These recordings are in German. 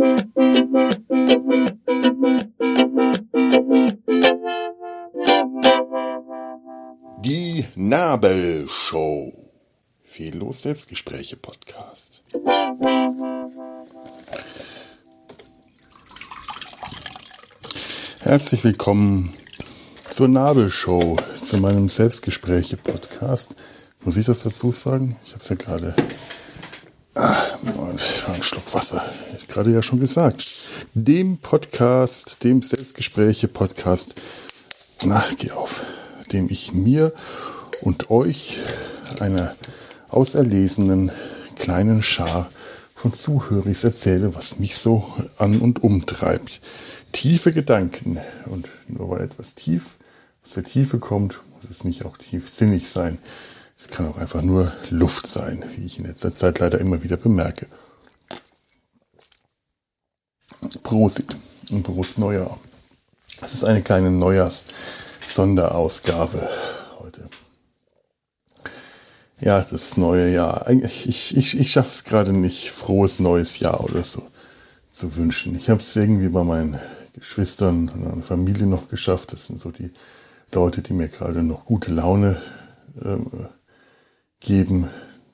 Die Nabelshow. Fehllos Selbstgespräche Podcast. Herzlich willkommen zur Nabelshow, zu meinem Selbstgespräche Podcast. Muss ich das dazu sagen? Ich habe es ja gerade. Ah, ein Schluck Wasser. Ich gerade ja schon gesagt. Dem Podcast, dem Selbstgespräche Podcast. Na, geh auf. Dem ich mir und euch einer auserlesenen kleinen Schar von Zuhörern erzähle, was mich so an und umtreibt. Tiefe Gedanken. Und nur weil etwas tief aus der Tiefe kommt, muss es nicht auch tiefsinnig sein. Es kann auch einfach nur Luft sein, wie ich in letzter Zeit leider immer wieder bemerke. Prosit und Prost Neujahr. Das ist eine kleine Neujahrs-Sonderausgabe heute. Ja, das neue Jahr. Ich, ich, ich, ich schaffe es gerade nicht, frohes neues Jahr oder so zu wünschen. Ich habe es irgendwie bei meinen Geschwistern und meiner Familie noch geschafft. Das sind so die Leute, die mir gerade noch gute Laune ähm, geben.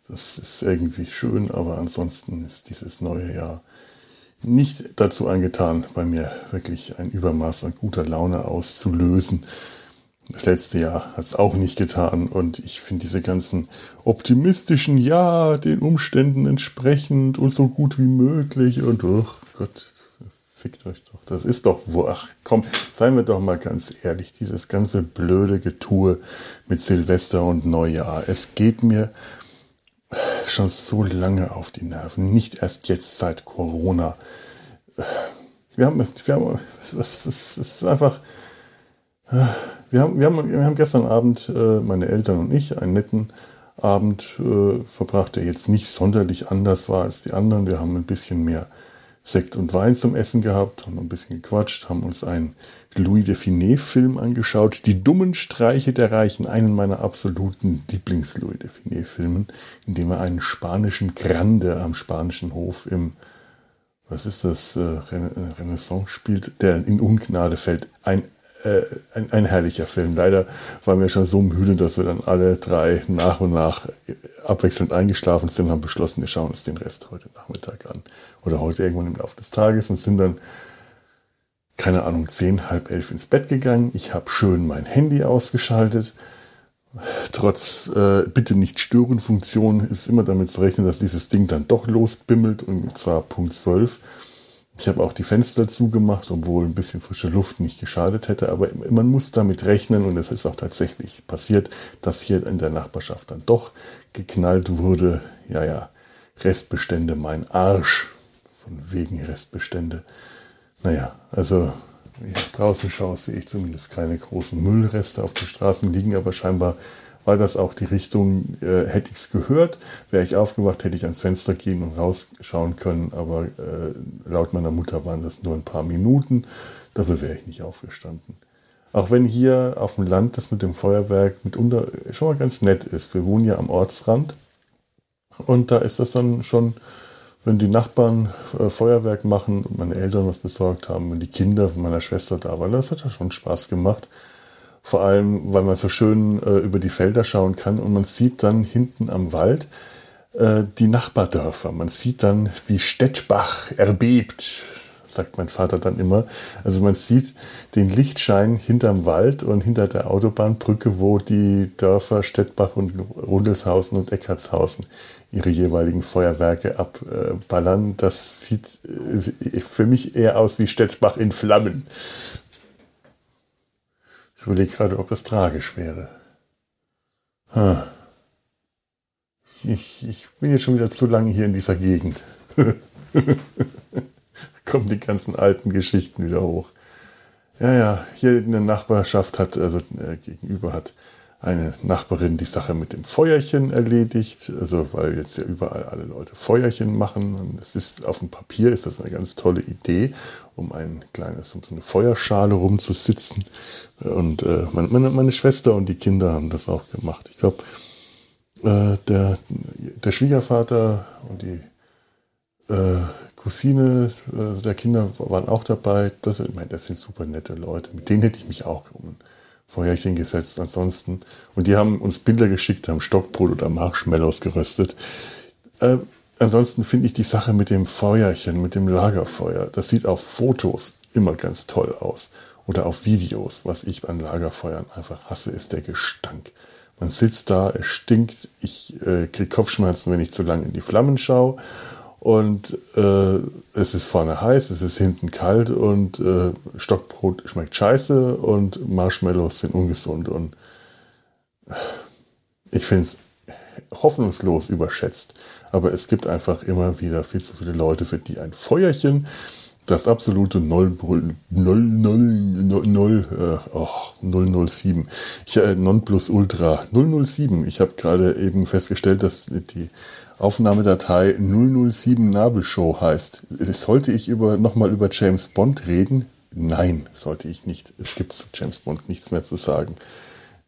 Das ist irgendwie schön, aber ansonsten ist dieses neue Jahr nicht dazu angetan, bei mir wirklich ein Übermaß an guter Laune auszulösen. Das letzte Jahr hat es auch nicht getan und ich finde diese ganzen optimistischen, ja, den Umständen entsprechend und so gut wie möglich und oh Gott, fickt euch doch. Das ist doch, wo, ach komm, seien wir doch mal ganz ehrlich, dieses ganze blöde Getue mit Silvester und Neujahr, es geht mir schon so lange auf die Nerven, nicht erst jetzt seit Corona. Wir haben, wir haben, es ist einfach, wir haben, wir haben, wir haben gestern Abend, äh, meine Eltern und ich, einen netten Abend äh, verbracht, der jetzt nicht sonderlich anders war als die anderen. Wir haben ein bisschen mehr Sekt und Wein zum Essen gehabt, haben ein bisschen gequatscht, haben uns einen Louis de Finet-Film angeschaut. Die dummen Streiche der Reichen, einen meiner absoluten Lieblings-Louis de Finet-Filmen, in dem er einen spanischen Grande am spanischen Hof im, was ist das, äh, Renaissance spielt, der in Ungnade fällt. Ein äh, ein, ein, herrlicher Film. Leider waren wir schon so müde, dass wir dann alle drei nach und nach abwechselnd eingeschlafen sind, haben beschlossen, wir schauen uns den Rest heute Nachmittag an oder heute irgendwann im Laufe des Tages und sind dann, keine Ahnung, zehn, halb elf ins Bett gegangen. Ich habe schön mein Handy ausgeschaltet. Trotz äh, bitte nicht stören Funktion ist immer damit zu rechnen, dass dieses Ding dann doch losbimmelt und zwar Punkt 12. Ich habe auch die Fenster zugemacht, obwohl ein bisschen frische Luft nicht geschadet hätte. Aber man muss damit rechnen, und es ist auch tatsächlich passiert, dass hier in der Nachbarschaft dann doch geknallt wurde. Ja, ja, Restbestände, mein Arsch. Von wegen Restbestände. Naja, also wenn ich draußen schaue, sehe ich zumindest keine großen Müllreste auf den Straßen liegen, aber scheinbar war das auch die Richtung, äh, hätte ich es gehört, wäre ich aufgewacht, hätte ich ans Fenster gehen und rausschauen können, aber äh, laut meiner Mutter waren das nur ein paar Minuten, dafür wäre ich nicht aufgestanden. Auch wenn hier auf dem Land das mit dem Feuerwerk mitunter schon mal ganz nett ist. Wir wohnen ja am Ortsrand und da ist das dann schon, wenn die Nachbarn äh, Feuerwerk machen und meine Eltern was besorgt haben, wenn die Kinder von meiner Schwester da waren, das hat ja schon Spaß gemacht. Vor allem, weil man so schön äh, über die Felder schauen kann und man sieht dann hinten am Wald äh, die Nachbardörfer. Man sieht dann, wie Stettbach erbebt, sagt mein Vater dann immer. Also man sieht den Lichtschein hinterm Wald und hinter der Autobahnbrücke, wo die Dörfer Stettbach und Rundelshausen und Eckartshausen ihre jeweiligen Feuerwerke abballern. Das sieht äh, für mich eher aus wie Stettbach in Flammen. Ich überlege gerade, ob das tragisch wäre. Ich, ich bin jetzt schon wieder zu lange hier in dieser Gegend. Kommen die ganzen alten Geschichten wieder hoch. Ja, ja, hier in der Nachbarschaft hat, also äh, gegenüber hat eine Nachbarin die Sache mit dem Feuerchen erledigt, also weil jetzt ja überall alle Leute Feuerchen machen und es ist auf dem Papier ist das eine ganz tolle Idee, um ein kleines, um so eine Feuerschale rumzusitzen und äh, meine, meine Schwester und die Kinder haben das auch gemacht. Ich glaube, äh, der, der Schwiegervater und die äh, Cousine äh, der Kinder waren auch dabei. Das, ich meine, das sind super nette Leute. Mit denen hätte ich mich auch um ein Feuerchen gesetzt. Ansonsten. Und die haben uns Bilder geschickt, haben Stockbrot oder Marshmallows geröstet. Äh, ansonsten finde ich die Sache mit dem Feuerchen, mit dem Lagerfeuer, das sieht auf Fotos immer ganz toll aus. Oder auf Videos. Was ich an Lagerfeuern einfach hasse, ist der Gestank. Man sitzt da, es stinkt. Ich äh, kriege Kopfschmerzen, wenn ich zu lange in die Flammen schaue. Und äh, es ist vorne heiß, es ist hinten kalt und äh, Stockbrot schmeckt scheiße und Marshmallows sind ungesund. Und ich finde es hoffnungslos überschätzt. Aber es gibt einfach immer wieder viel zu viele Leute, für die ein Feuerchen das absolute 0, 0, 0, 0, äh, oh, 007. Ich, äh, Nonplusultra 007. Ich habe gerade eben festgestellt, dass die Aufnahmedatei 007 Nabelshow heißt. Sollte ich über, nochmal über James Bond reden? Nein, sollte ich nicht. Es gibt zu James Bond nichts mehr zu sagen.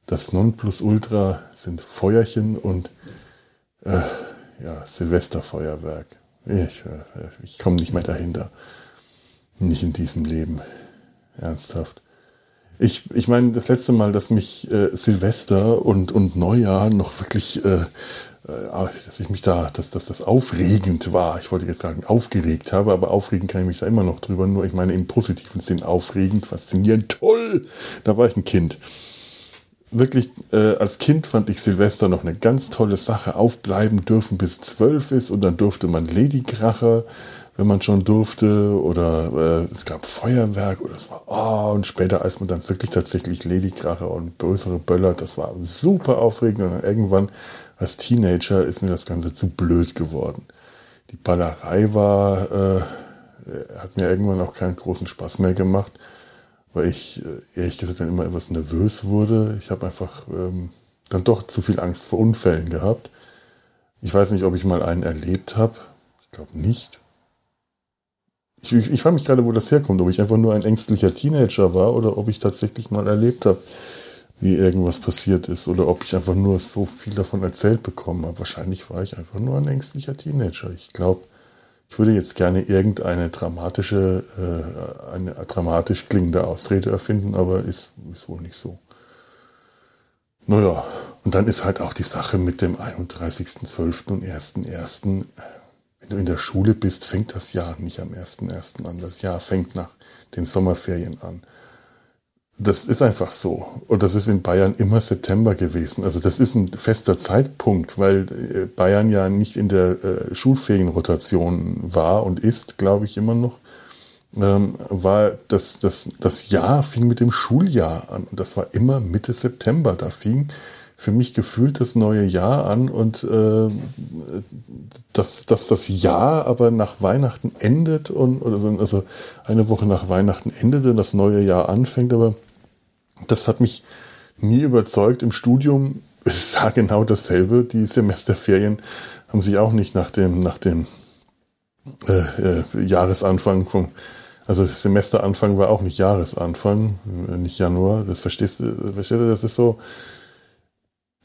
Das Nonplusultra sind Feuerchen und äh, ja, Silvesterfeuerwerk. Ich, äh, ich komme nicht mehr dahinter. Nicht in diesem Leben. Ernsthaft. Ich, ich meine, das letzte Mal, dass mich äh, Silvester und, und Neujahr noch wirklich, äh, äh, dass ich mich da, dass, dass das aufregend war. Ich wollte jetzt sagen, aufgeregt habe, aber aufregend kann ich mich da immer noch drüber. Nur ich meine im positiven Sinn aufregend, faszinierend, toll. Da war ich ein Kind. Wirklich, äh, als Kind fand ich Silvester noch eine ganz tolle Sache. Aufbleiben dürfen bis zwölf ist und dann durfte man Ladykracher wenn man schon durfte, oder äh, es gab Feuerwerk oder es war, oh, und später, als man dann wirklich tatsächlich Ladykracher und größere Böller, das war super aufregend und dann irgendwann als Teenager ist mir das Ganze zu blöd geworden. Die Ballerei war, äh, hat mir irgendwann auch keinen großen Spaß mehr gemacht, weil ich äh, ehrlich gesagt dann immer etwas nervös wurde. Ich habe einfach ähm, dann doch zu viel Angst vor Unfällen gehabt. Ich weiß nicht, ob ich mal einen erlebt habe. Ich glaube nicht. Ich, ich, ich frage mich gerade, wo das herkommt, ob ich einfach nur ein ängstlicher Teenager war oder ob ich tatsächlich mal erlebt habe, wie irgendwas passiert ist oder ob ich einfach nur so viel davon erzählt bekommen habe. Wahrscheinlich war ich einfach nur ein ängstlicher Teenager. Ich glaube, ich würde jetzt gerne irgendeine dramatische, äh, eine dramatisch klingende Ausrede erfinden, aber ist, ist wohl nicht so. Naja, und dann ist halt auch die Sache mit dem 31.12. und 1.1 wenn du in der Schule bist, fängt das Jahr nicht am 1.1. an. Das Jahr fängt nach den Sommerferien an. Das ist einfach so. Und das ist in Bayern immer September gewesen. Also das ist ein fester Zeitpunkt, weil äh, Bayern ja nicht in der äh, Schulferienrotation war und ist, glaube ich, immer noch. Ähm, war das, das, das Jahr fing mit dem Schuljahr an. Und das war immer Mitte September. Da fing für mich gefühlt das neue Jahr an und äh, dass, dass das Jahr aber nach Weihnachten endet und oder so, also eine Woche nach Weihnachten endet und das neue Jahr anfängt, aber das hat mich nie überzeugt. Im Studium es genau dasselbe. Die Semesterferien haben sich auch nicht nach dem, nach dem äh, äh, Jahresanfang vom also Semesteranfang war auch nicht Jahresanfang, nicht Januar. Das verstehst du, verstehst du, das ist so,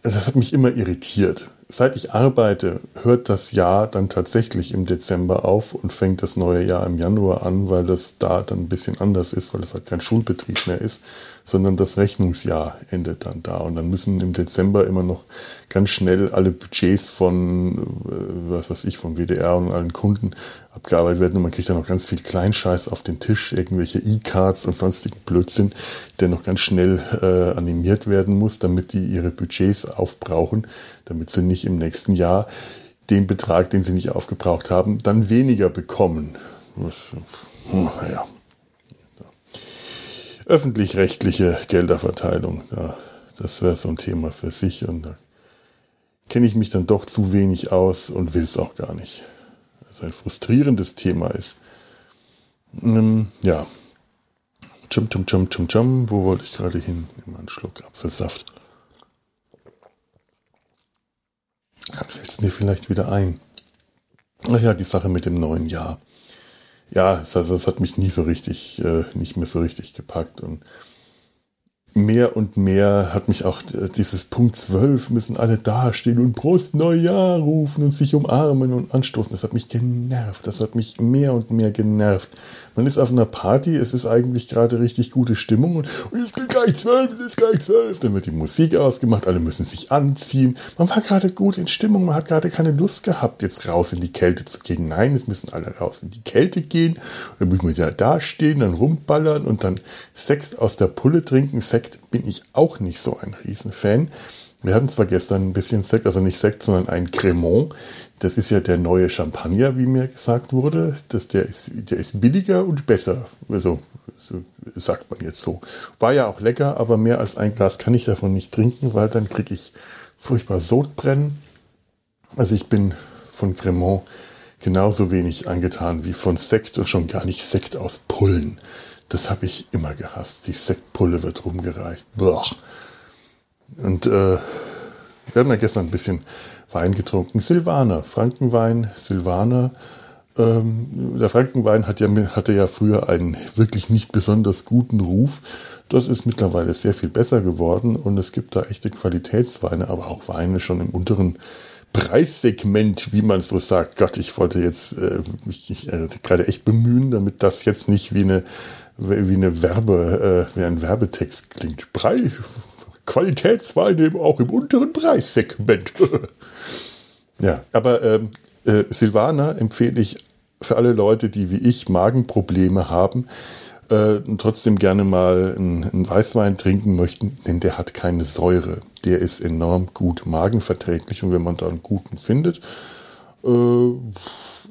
das hat mich immer irritiert. Seit ich arbeite, hört das Jahr dann tatsächlich im Dezember auf und fängt das neue Jahr im Januar an, weil das da dann ein bisschen anders ist, weil es halt kein Schulbetrieb mehr ist, sondern das Rechnungsjahr endet dann da. Und dann müssen im Dezember immer noch ganz schnell alle Budgets von, äh, was weiß ich, vom WDR und allen Kunden abgearbeitet werden und man kriegt dann noch ganz viel Kleinscheiß auf den Tisch, irgendwelche E-Cards und sonstigen Blödsinn, der noch ganz schnell äh, animiert werden muss, damit die ihre Budgets aufbrauchen, damit sie nicht im nächsten Jahr den Betrag, den sie nicht aufgebraucht haben, dann weniger bekommen. Naja. Öffentlich-rechtliche Gelderverteilung, ja, das wäre so ein Thema für sich und da kenne ich mich dann doch zu wenig aus und will es auch gar nicht ein frustrierendes Thema ist. Ähm, ja. Chum, chum, chum, chum, chum. Wo wollte ich gerade hin? Immer einen Schluck Apfelsaft. Dann fällt es mir vielleicht wieder ein. Ach ja, die Sache mit dem neuen Jahr. Ja, es, also, es hat mich nie so richtig, äh, nicht mehr so richtig gepackt. Und mehr und mehr hat mich auch äh, dieses Punkt 12 müssen alle dastehen und Prost Neujahr rufen und sich umarmen und anstoßen. Das hat mich genervt. Das hat mich mehr und mehr genervt. Man ist auf einer Party, es ist eigentlich gerade richtig gute Stimmung und, und es geht gleich zwölf, es ist gleich zwölf. Dann wird die Musik ausgemacht, alle müssen sich anziehen. Man war gerade gut in Stimmung, man hat gerade keine Lust gehabt, jetzt raus in die Kälte zu gehen. Nein, es müssen alle raus in die Kälte gehen. Dann muss man ja da stehen, dann rumballern und dann Sekt aus der Pulle trinken. Sekt bin ich auch nicht so ein Riesenfan. Wir hatten zwar gestern ein bisschen Sekt, also nicht Sekt, sondern ein Cremant. Das ist ja der neue Champagner, wie mir gesagt wurde. Das, der, ist, der ist billiger und besser. Also, so sagt man jetzt so. War ja auch lecker, aber mehr als ein Glas kann ich davon nicht trinken, weil dann kriege ich furchtbar Sodbrennen. Also ich bin von Cremant genauso wenig angetan wie von Sekt und schon gar nicht Sekt aus Pullen. Das habe ich immer gehasst. Die Sektpulle wird rumgereicht. Boah. Und äh, wir haben ja gestern ein bisschen Wein getrunken. Silvaner, Frankenwein, Silvaner. Ähm, der Frankenwein hat ja, hatte ja früher einen wirklich nicht besonders guten Ruf. Das ist mittlerweile sehr viel besser geworden und es gibt da echte Qualitätsweine, aber auch Weine schon im unteren Preissegment, wie man so sagt. Gott, ich wollte jetzt äh, mich äh, gerade echt bemühen, damit das jetzt nicht wie eine wie eine Werbe, äh, wie ein Werbetext klingt. Preis, Qualitätsweine auch im unteren Preissegment. ja, aber ähm, äh, Silvana empfehle ich für alle Leute, die wie ich Magenprobleme haben, äh, trotzdem gerne mal einen, einen, Weißwein trinken möchten, denn der hat keine Säure. Der ist enorm gut magenverträglich und wenn man da einen guten findet, äh,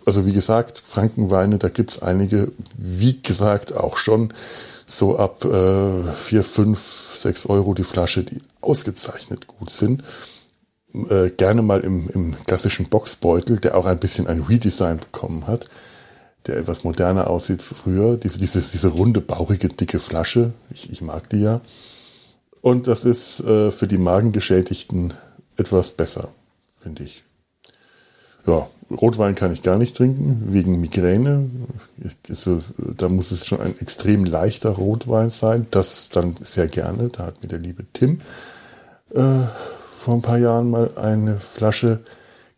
also wie gesagt, Frankenweine, da gibt es einige, wie gesagt, auch schon so ab äh, 4, 5, 6 Euro die Flasche, die ausgezeichnet gut sind. Äh, gerne mal im, im klassischen Boxbeutel, der auch ein bisschen ein Redesign bekommen hat, der etwas moderner aussieht früher. Diese, diese, diese runde, bauchige, dicke Flasche, ich, ich mag die ja. Und das ist äh, für die Magengeschädigten etwas besser, finde ich. Ja, Rotwein kann ich gar nicht trinken, wegen Migräne. So, da muss es schon ein extrem leichter Rotwein sein. Das dann sehr gerne. Da hat mir der liebe Tim äh, vor ein paar Jahren mal eine Flasche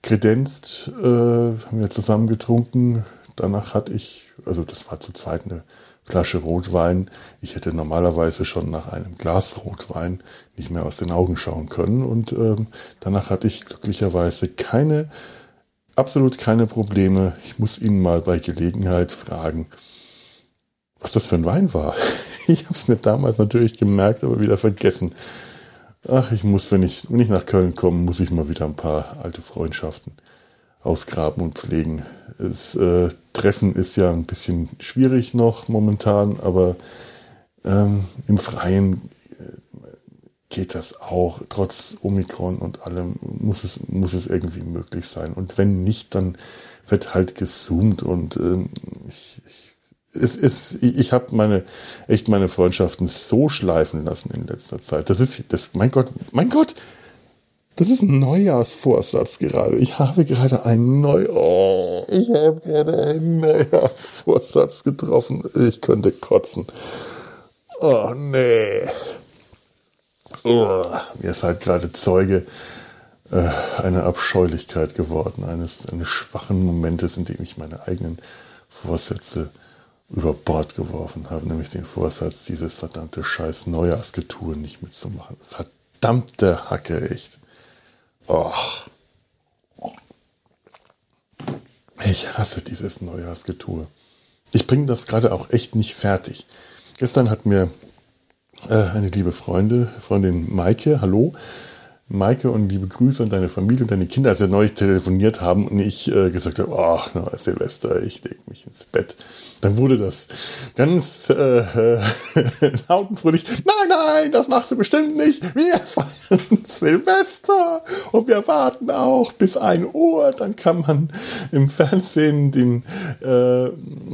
kredenzt, äh, haben wir zusammen getrunken. Danach hatte ich, also das war zu zweit eine Flasche Rotwein. Ich hätte normalerweise schon nach einem Glas Rotwein nicht mehr aus den Augen schauen können. Und ähm, danach hatte ich glücklicherweise keine absolut keine Probleme. Ich muss ihn mal bei Gelegenheit fragen, was das für ein Wein war. Ich habe es mir damals natürlich gemerkt, aber wieder vergessen. Ach, ich muss, wenn ich, wenn ich nach Köln komme, muss ich mal wieder ein paar alte Freundschaften ausgraben und pflegen. Das äh, Treffen ist ja ein bisschen schwierig noch momentan, aber ähm, im Freien geht das auch. Trotz Omikron und allem muss es, muss es irgendwie möglich sein. Und wenn nicht, dann wird halt gezoomt und ähm, ich, ich, es ist, ich habe meine, echt meine Freundschaften so schleifen lassen in letzter Zeit. Das ist, das, mein Gott, mein Gott, das ist ein Neujahrsvorsatz gerade. Ich habe gerade einen Neu, oh, ich habe gerade einen Neujahrsvorsatz getroffen. Ich könnte kotzen. Oh, nee oh, ihr seid gerade Zeuge äh, einer Abscheulichkeit geworden, eines, eines schwachen Momentes, in dem ich meine eigenen Vorsätze über Bord geworfen habe, nämlich den Vorsatz, dieses verdammte scheiß Neujahrsgetue nicht mitzumachen. Verdammte Hacke, echt. Oh. Ich hasse dieses Neujahrsgetue. Ich bringe das gerade auch echt nicht fertig. Gestern hat mir eine liebe Freunde, Freundin Maike, hallo. Maike und liebe Grüße an deine Familie und deine Kinder, als wir neulich telefoniert haben und ich äh, gesagt habe, ach, oh, Silvester, ich lege mich ins Bett. Dann wurde das ganz äh, äh, laut und fröhlich, nein, nein, das machst du bestimmt nicht. Wir feiern Silvester und wir warten auch bis ein Uhr. Dann kann man im Fernsehen den, äh,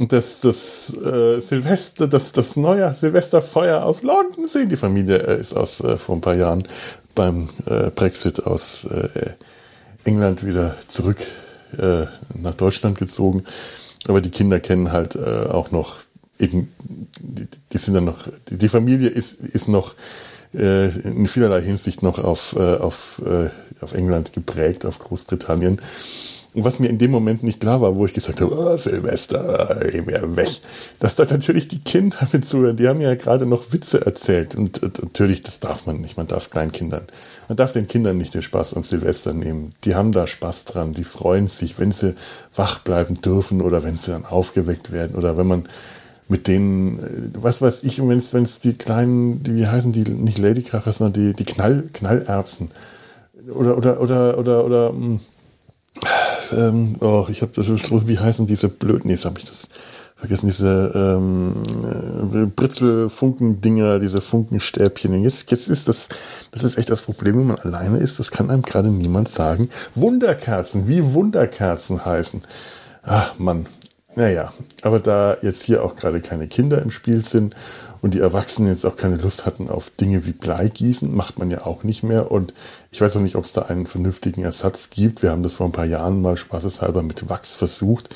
das, das äh, Silvester, das, das neue Silvesterfeuer aus London sehen. Die Familie äh, ist aus äh, vor ein paar Jahren beim äh, Brexit aus äh, England wieder zurück äh, nach Deutschland gezogen. Aber die Kinder kennen halt äh, auch noch eben, die, die sind dann noch, die, Familie ist, ist noch äh, in vielerlei Hinsicht noch auf, äh, auf, äh, auf England geprägt, auf Großbritannien. Und was mir in dem Moment nicht klar war, wo ich gesagt habe, oh, Silvester, ey, mehr weg, dass da natürlich die Kinder mit zuhören, die haben ja gerade noch Witze erzählt. Und äh, natürlich, das darf man nicht. Man darf Kleinkindern, man darf den Kindern nicht den Spaß an Silvester nehmen. Die haben da Spaß dran, die freuen sich, wenn sie wach bleiben dürfen oder wenn sie dann aufgeweckt werden oder wenn man mit denen, äh, was weiß ich, wenn es die kleinen, die, wie heißen die, nicht Ladykracher, sondern die, die Knall, Knallerbsen oder, oder, oder, oder, oder, hm, ähm, oh, ich habe das, wie heißen diese blöden, jetzt habe ich das vergessen, diese ähm, äh, Britzel-Funken-Dinger, diese Funkenstäbchen. Jetzt, jetzt ist das, das ist echt das Problem, wenn man alleine ist, das kann einem gerade niemand sagen. Wunderkerzen, wie Wunderkerzen heißen. Ach Mann, naja, aber da jetzt hier auch gerade keine Kinder im Spiel sind und die Erwachsenen jetzt auch keine Lust hatten auf Dinge wie Bleigießen, macht man ja auch nicht mehr. Und ich weiß auch nicht, ob es da einen vernünftigen Ersatz gibt. Wir haben das vor ein paar Jahren mal spaßeshalber mit Wachs versucht.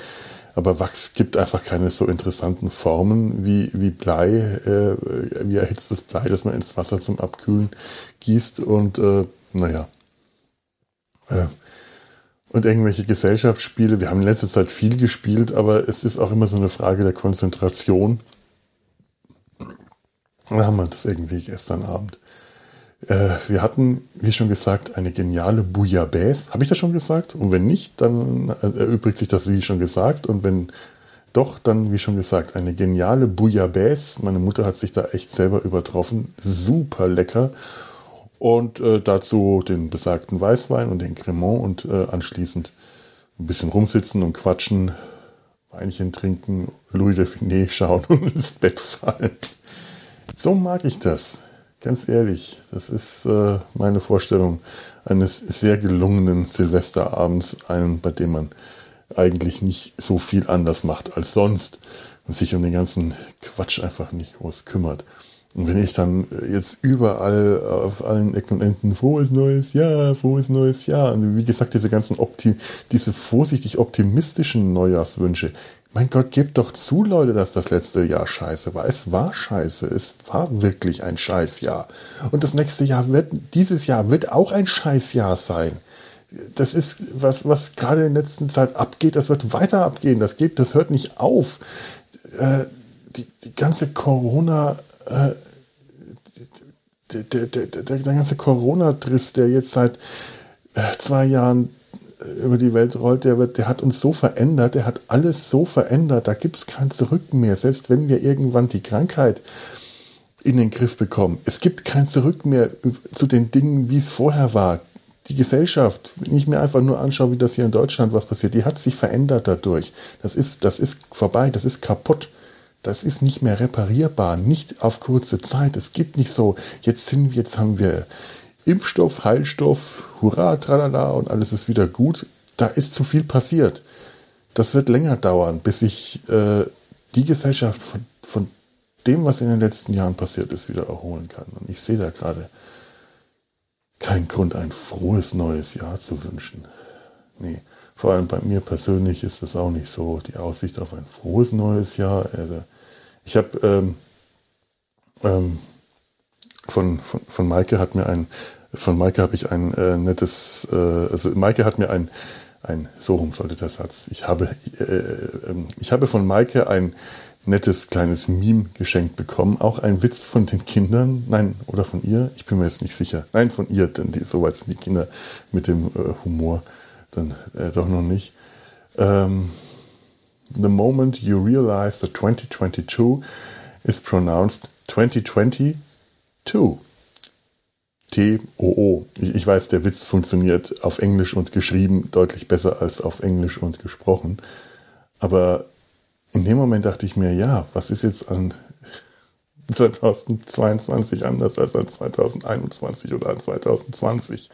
Aber Wachs gibt einfach keine so interessanten Formen wie, wie Blei, äh, wie erhitztes Blei, das man ins Wasser zum Abkühlen gießt. Und äh, naja, äh, und irgendwelche Gesellschaftsspiele. Wir haben in letzter Zeit viel gespielt, aber es ist auch immer so eine Frage der Konzentration. Da haben wir das irgendwie gestern Abend. Äh, wir hatten, wie schon gesagt, eine geniale Bouillabaisse. Habe ich das schon gesagt? Und wenn nicht, dann erübrigt sich das wie schon gesagt. Und wenn doch, dann wie schon gesagt, eine geniale Bouillabaisse. Meine Mutter hat sich da echt selber übertroffen. Super lecker. Und äh, dazu den besagten Weißwein und den Cremant und äh, anschließend ein bisschen rumsitzen und quatschen, Weinchen trinken, Louis de Finet schauen und ins Bett fallen. So mag ich das. Ganz ehrlich, das ist äh, meine Vorstellung eines sehr gelungenen Silvesterabends, einen, bei dem man eigentlich nicht so viel anders macht als sonst und sich um den ganzen Quatsch einfach nicht groß kümmert. Und wenn ich dann jetzt überall auf allen Ecken und Enden frohes neues Jahr, frohes neues Jahr, und wie gesagt, diese ganzen Opti diese vorsichtig optimistischen Neujahrswünsche, mein Gott, gebt doch zu, Leute, dass das letzte Jahr scheiße war. Es war scheiße. Es war wirklich ein Scheißjahr. Und das nächste Jahr wird, dieses Jahr wird auch ein Scheißjahr sein. Das ist, was, was gerade in der letzten Zeit abgeht, das wird weiter abgehen. Das geht, das hört nicht auf. Äh, die, die ganze Corona, äh, der, der, der, der, ganze Corona-Driss, der jetzt seit äh, zwei Jahren äh, über die Welt rollt, der, wird, der hat uns so verändert, der hat alles so verändert, da gibt es kein Zurück mehr, selbst wenn wir irgendwann die Krankheit in den Griff bekommen. Es gibt kein Zurück mehr zu den Dingen, wie es vorher war. Die Gesellschaft, wenn ich mir einfach nur anschaue, wie das hier in Deutschland was passiert, die hat sich verändert dadurch. Das ist, das ist vorbei, das ist kaputt das ist nicht mehr reparierbar, nicht auf kurze Zeit. Es gibt nicht so, jetzt sind, jetzt haben wir Impfstoff, Heilstoff, hurra, tralala und alles ist wieder gut. Da ist zu viel passiert. Das wird länger dauern, bis sich äh, die Gesellschaft von, von dem, was in den letzten Jahren passiert ist, wieder erholen kann. Und ich sehe da gerade keinen Grund, ein frohes neues Jahr zu wünschen. Nee, vor allem bei mir persönlich ist das auch nicht so. Die Aussicht auf ein frohes neues Jahr, also ich habe ähm, ähm, von, von, von Maike hat mir ein, von Maike habe ich ein äh, nettes, äh, also Maike hat mir ein, ein, so rum sollte der Satz, ich habe, äh, äh, ich habe von Maike ein nettes kleines Meme geschenkt bekommen, auch ein Witz von den Kindern, nein, oder von ihr, ich bin mir jetzt nicht sicher, nein, von ihr, denn die, so weit sind die Kinder mit dem äh, Humor dann äh, doch noch nicht. Ähm, the moment you realize that 2022 is pronounced 2022. T-O-O. Ich weiß, der Witz funktioniert auf Englisch und geschrieben deutlich besser als auf Englisch und gesprochen. Aber in dem Moment dachte ich mir, ja, was ist jetzt an 2022 anders als an 2021 oder an 2020?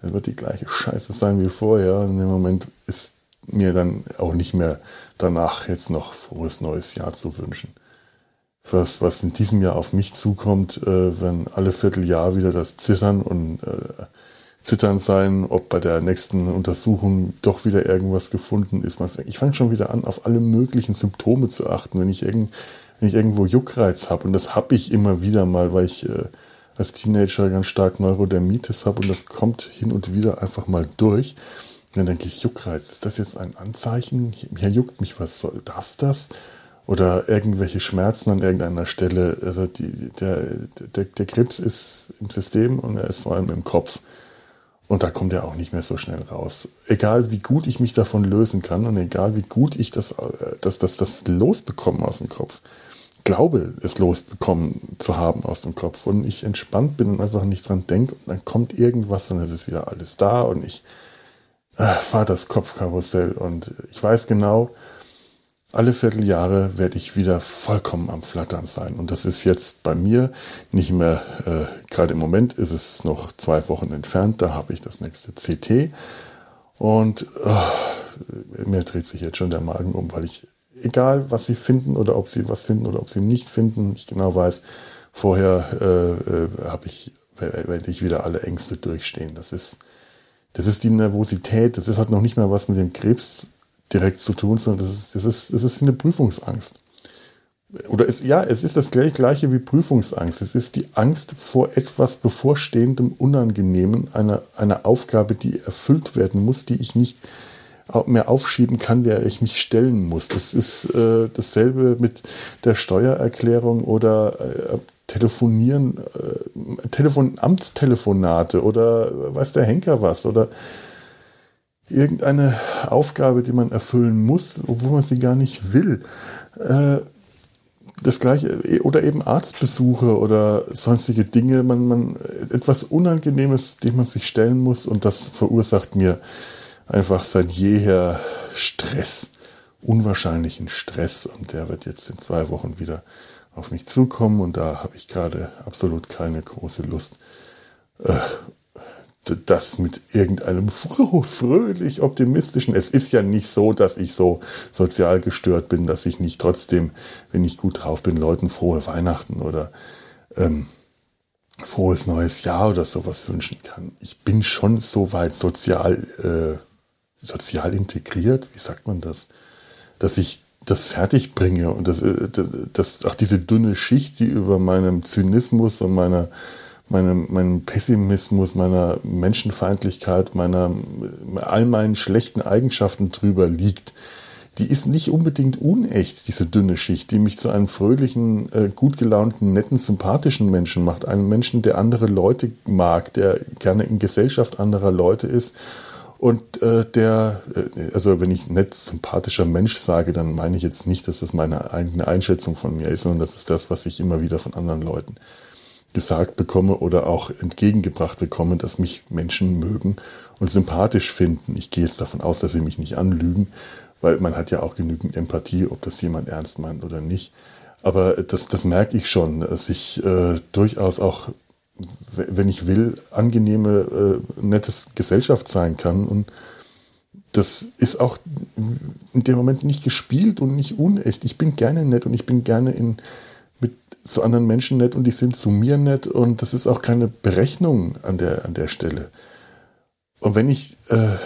Das wird die gleiche Scheiße sein wie vorher. In dem Moment ist mir dann auch nicht mehr danach jetzt noch frohes neues Jahr zu wünschen. Was, was in diesem Jahr auf mich zukommt, äh, wenn alle Vierteljahr wieder das Zittern und äh, Zittern sein, ob bei der nächsten Untersuchung doch wieder irgendwas gefunden ist. Ich fange schon wieder an, auf alle möglichen Symptome zu achten, wenn ich, irgend, wenn ich irgendwo Juckreiz habe. Und das habe ich immer wieder mal, weil ich äh, als Teenager ganz stark Neurodermitis habe und das kommt hin und wieder einfach mal durch. Und dann denke ich, Juckreiz, ist das jetzt ein Anzeichen? Hier juckt mich was, darf das? Oder irgendwelche Schmerzen an irgendeiner Stelle. Also die, der, der, der Krebs ist im System und er ist vor allem im Kopf. Und da kommt er auch nicht mehr so schnell raus. Egal wie gut ich mich davon lösen kann und egal wie gut ich das, äh, das, das, das losbekomme aus dem Kopf, glaube, es losbekommen zu haben aus dem Kopf und ich entspannt bin und einfach nicht dran denke und dann kommt irgendwas und es ist wieder alles da und ich das Kopfkarussell und ich weiß genau, alle Vierteljahre werde ich wieder vollkommen am Flattern sein. Und das ist jetzt bei mir nicht mehr, äh, gerade im Moment ist es noch zwei Wochen entfernt, da habe ich das nächste CT. Und oh, mir dreht sich jetzt schon der Magen um, weil ich egal was sie finden oder ob sie was finden oder ob sie nicht finden, ich genau weiß, vorher äh, äh, habe ich, werde ich wieder alle Ängste durchstehen. Das ist, das ist die Nervosität, das ist, hat noch nicht mal was mit dem Krebs direkt zu tun, sondern das ist, das ist, das ist eine Prüfungsangst. Oder es, ja, es ist das gleiche wie Prüfungsangst. Es ist die Angst vor etwas bevorstehendem Unangenehmen, einer, einer Aufgabe, die erfüllt werden muss, die ich nicht mehr aufschieben kann, der ich mich stellen muss. Das ist äh, dasselbe mit der Steuererklärung oder äh, Telefonieren, äh, Telefon, Amtstelefonate oder weiß der Henker was oder irgendeine Aufgabe, die man erfüllen muss, obwohl man sie gar nicht will. Äh, das gleiche oder eben Arztbesuche oder sonstige Dinge, man, man etwas Unangenehmes, dem man sich stellen muss und das verursacht mir einfach seit jeher Stress, unwahrscheinlichen Stress. Und der wird jetzt in zwei Wochen wieder auf mich zukommen. Und da habe ich gerade absolut keine große Lust, äh, das mit irgendeinem fröhlich optimistischen. Es ist ja nicht so, dass ich so sozial gestört bin, dass ich nicht trotzdem, wenn ich gut drauf bin, Leuten frohe Weihnachten oder ähm, frohes neues Jahr oder sowas wünschen kann. Ich bin schon so weit sozial äh, sozial integriert, wie sagt man das, dass ich das fertig bringe und das, äh, das, das auch diese dünne Schicht, die über meinem Zynismus und meiner meinem, meinem Pessimismus, meiner Menschenfeindlichkeit, meiner all meinen schlechten Eigenschaften drüber liegt, die ist nicht unbedingt unecht, diese dünne Schicht, die mich zu einem fröhlichen, äh, gut gelaunten, netten, sympathischen Menschen macht. Einem Menschen, der andere Leute mag, der gerne in Gesellschaft anderer Leute ist und äh, der, äh, also wenn ich nett sympathischer Mensch sage, dann meine ich jetzt nicht, dass das meine eigene Einschätzung von mir ist, sondern das ist das, was ich immer wieder von anderen Leuten gesagt bekomme oder auch entgegengebracht bekomme, dass mich Menschen mögen und sympathisch finden. Ich gehe jetzt davon aus, dass sie mich nicht anlügen, weil man hat ja auch genügend Empathie, ob das jemand ernst meint oder nicht. Aber das, das merke ich schon, dass ich äh, durchaus auch wenn ich will, angenehme, äh, nettes Gesellschaft sein kann. Und das ist auch in dem Moment nicht gespielt und nicht unecht. Ich bin gerne nett und ich bin gerne in, mit zu anderen Menschen nett und die sind zu mir nett und das ist auch keine Berechnung an der, an der Stelle. Und wenn ich äh,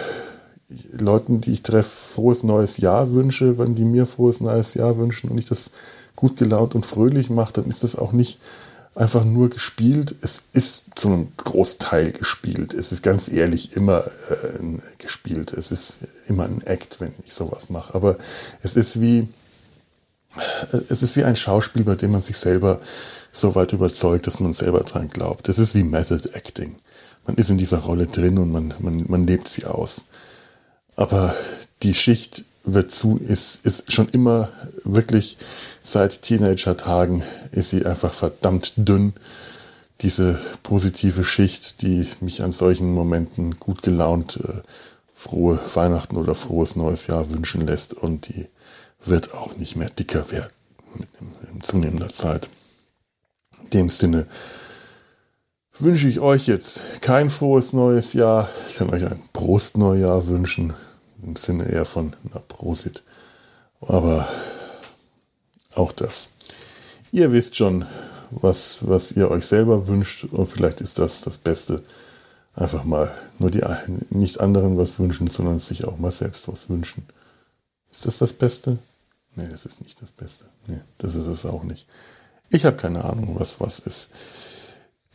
Leuten, die ich treffe, frohes neues Jahr wünsche, wenn die mir frohes neues Jahr wünschen und ich das gut gelaunt und fröhlich mache, dann ist das auch nicht einfach nur gespielt. Es ist zu einem Großteil gespielt. Es ist ganz ehrlich immer äh, gespielt. Es ist immer ein Act, wenn ich sowas mache. Aber es ist wie, es ist wie ein Schauspiel, bei dem man sich selber so weit überzeugt, dass man selber dran glaubt. Es ist wie Method Acting. Man ist in dieser Rolle drin und man, man, man lebt sie aus. Aber die Schicht wird zu, ist, ist schon immer wirklich seit Teenager-Tagen ist sie einfach verdammt dünn. Diese positive Schicht, die mich an solchen Momenten gut gelaunt äh, frohe Weihnachten oder frohes neues Jahr wünschen lässt und die wird auch nicht mehr dicker werden mit in zunehmender Zeit. In dem Sinne wünsche ich euch jetzt kein frohes neues Jahr. Ich kann euch ein Brustneujahr wünschen im Sinne eher von na, Prosit. Aber auch das. Ihr wisst schon, was, was ihr euch selber wünscht und vielleicht ist das das Beste. Einfach mal nur die nicht anderen was wünschen, sondern sich auch mal selbst was wünschen. Ist das das Beste? Nee, das ist nicht das Beste. Nee, das ist es auch nicht. Ich habe keine Ahnung, was was ist.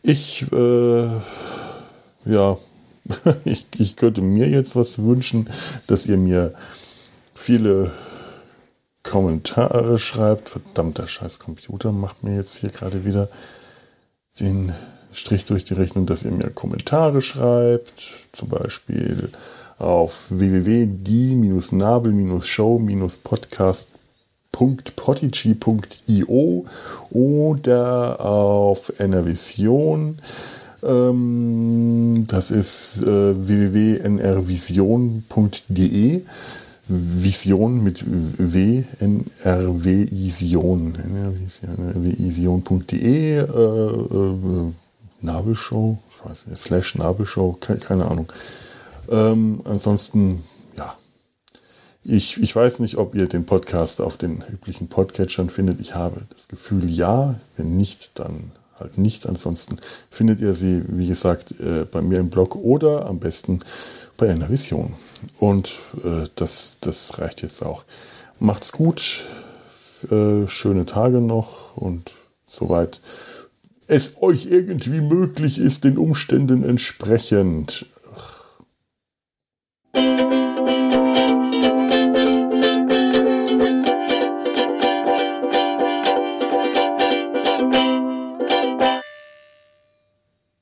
Ich, äh, ja, ich, ich könnte mir jetzt was wünschen, dass ihr mir viele Kommentare schreibt. Verdammter scheiß Computer macht mir jetzt hier gerade wieder den Strich durch die Rechnung, dass ihr mir Kommentare schreibt. Zum Beispiel auf www.die-nabel-show-podcast.potici.io oder auf NRVision. Ähm, das ist äh, www.nrvision.de. Vision mit W, nrvision, nrvision.de, äh, äh, Nabelshow, ich weiß nicht, slash Nabelshow, keine, Ahnung. Ähm, ansonsten, ja, ich, ich weiß nicht, ob ihr den Podcast auf den üblichen Podcatchern findet. Ich habe das Gefühl, ja. Wenn nicht, dann halt nicht. Ansonsten findet ihr sie, wie gesagt, äh, bei mir im Blog oder am besten bei einer Vision. Und äh, das, das reicht jetzt auch. Macht's gut, äh, schöne Tage noch und soweit es euch irgendwie möglich ist, den Umständen entsprechend. Ach.